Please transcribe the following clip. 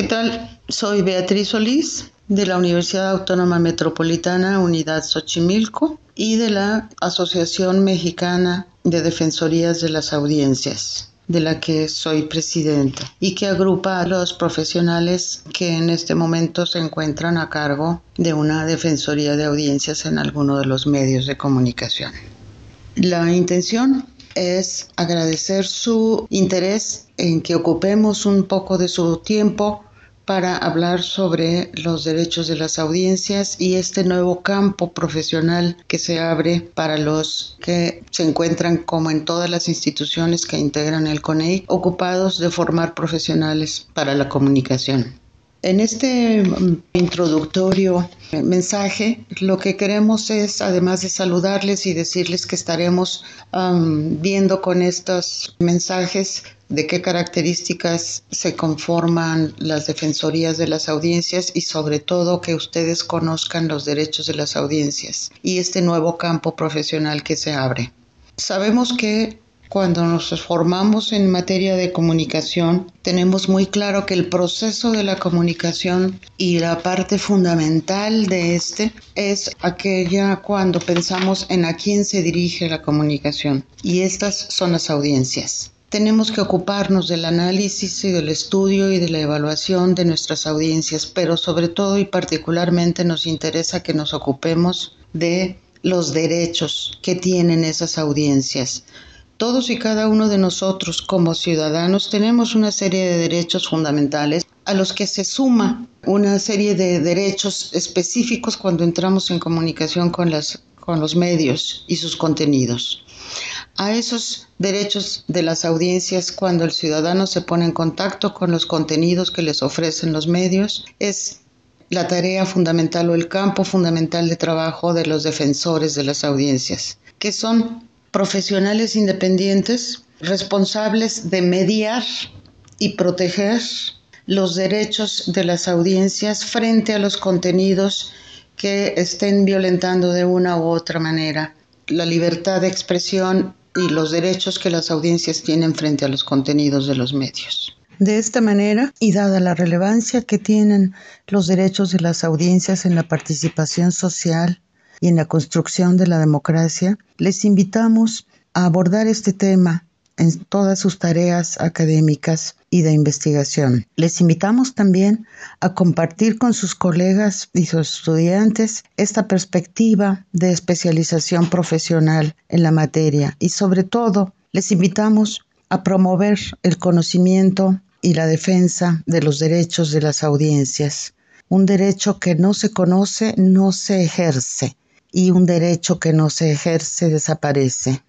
¿Qué tal? Soy Beatriz Solís de la Universidad Autónoma Metropolitana Unidad Xochimilco y de la Asociación Mexicana de Defensorías de las Audiencias de la que soy presidenta y que agrupa a los profesionales que en este momento se encuentran a cargo de una defensoría de audiencias en alguno de los medios de comunicación. La intención es agradecer su interés en que ocupemos un poco de su tiempo para hablar sobre los derechos de las audiencias y este nuevo campo profesional que se abre para los que se encuentran como en todas las instituciones que integran el CONEI ocupados de formar profesionales para la comunicación. En este mm, introductorio mensaje, lo que queremos es, además de saludarles y decirles que estaremos viendo con estos mensajes de qué características se conforman las defensorías de las audiencias y sobre todo que ustedes conozcan los derechos de las audiencias y este nuevo campo profesional que se abre. Sabemos que cuando nos formamos en materia de comunicación, tenemos muy claro que el proceso de la comunicación y la parte fundamental de este es aquella cuando pensamos en a quién se dirige la comunicación. Y estas son las audiencias. Tenemos que ocuparnos del análisis y del estudio y de la evaluación de nuestras audiencias, pero sobre todo y particularmente nos interesa que nos ocupemos de los derechos que tienen esas audiencias todos y cada uno de nosotros como ciudadanos tenemos una serie de derechos fundamentales a los que se suma una serie de derechos específicos cuando entramos en comunicación con, los medios y sus contenidos. A esos derechos de las audiencias cuando el ciudadano se pone en contacto con los contenidos que les ofrecen los medios es la tarea fundamental o el campo fundamental de trabajo de los defensores de las audiencias, que son profesionales independientes responsables de mediar y proteger los derechos de las audiencias frente a los contenidos que estén violentando de una u otra manera la libertad de expresión y los derechos que las audiencias tienen frente a los contenidos de los medios. De esta manera, y dada la relevancia que tienen los derechos de las audiencias en la participación social, y en la construcción de la democracia, les invitamos a abordar este tema en todas sus tareas académicas y de investigación. Les invitamos también a compartir con sus colegas y sus estudiantes esta perspectiva de especialización profesional en la materia y sobre todo les invitamos a promover el conocimiento y la defensa de los derechos de las audiencias. Un derecho que no se conoce no se ejerce y un derecho que no se ejerce desaparece.